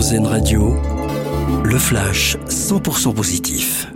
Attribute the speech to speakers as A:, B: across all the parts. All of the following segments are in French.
A: RZN Radio, le flash 100% positif.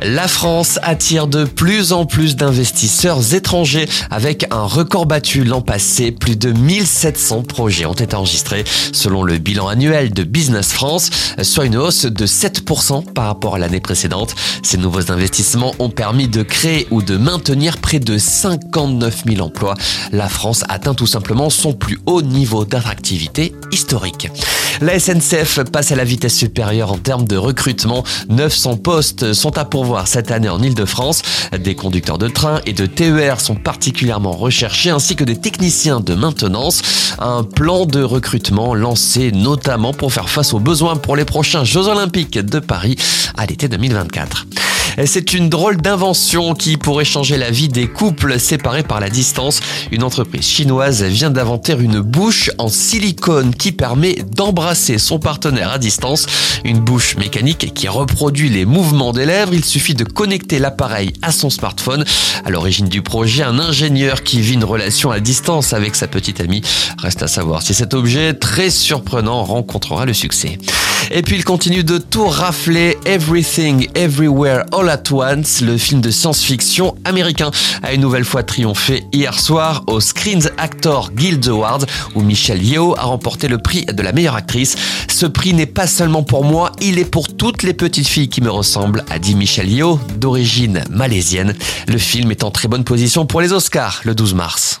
B: La France attire de plus en plus d'investisseurs étrangers avec un record battu l'an passé. Plus de 1700 projets ont été enregistrés selon le bilan annuel de Business France, soit une hausse de 7% par rapport à l'année précédente. Ces nouveaux investissements ont permis de créer ou de maintenir près de 59 000 emplois. La France atteint tout simplement son plus haut niveau d'attractivité historique. La SNCF passe à la vitesse supérieure en termes de recrutement. 900 postes sont à pourvoir cette année en Ile-de-France. Des conducteurs de train et de TER sont particulièrement recherchés ainsi que des techniciens de maintenance. Un plan de recrutement lancé notamment pour faire face aux besoins pour les prochains Jeux Olympiques de Paris à l'été 2024. C'est une drôle d'invention qui pourrait changer la vie des couples séparés par la distance. Une entreprise chinoise vient d'inventer une bouche en silicone qui permet d'embrasser son partenaire à distance. Une bouche mécanique qui reproduit les mouvements des lèvres. Il suffit de connecter l'appareil à son smartphone. À l'origine du projet, un ingénieur qui vit une relation à distance avec sa petite amie. Reste à savoir si cet objet très surprenant rencontrera le succès. Et puis il continue de tout rafler Everything Everywhere All at Once, le film de science-fiction américain, a une nouvelle fois triomphé hier soir au Screen Actor Guild Awards où Michelle Yeoh a remporté le prix de la meilleure actrice. Ce prix n'est pas seulement pour moi, il est pour toutes les petites filles qui me ressemblent, a dit Michelle Yeoh, d'origine malaisienne. Le film est en très bonne position pour les Oscars le 12 mars.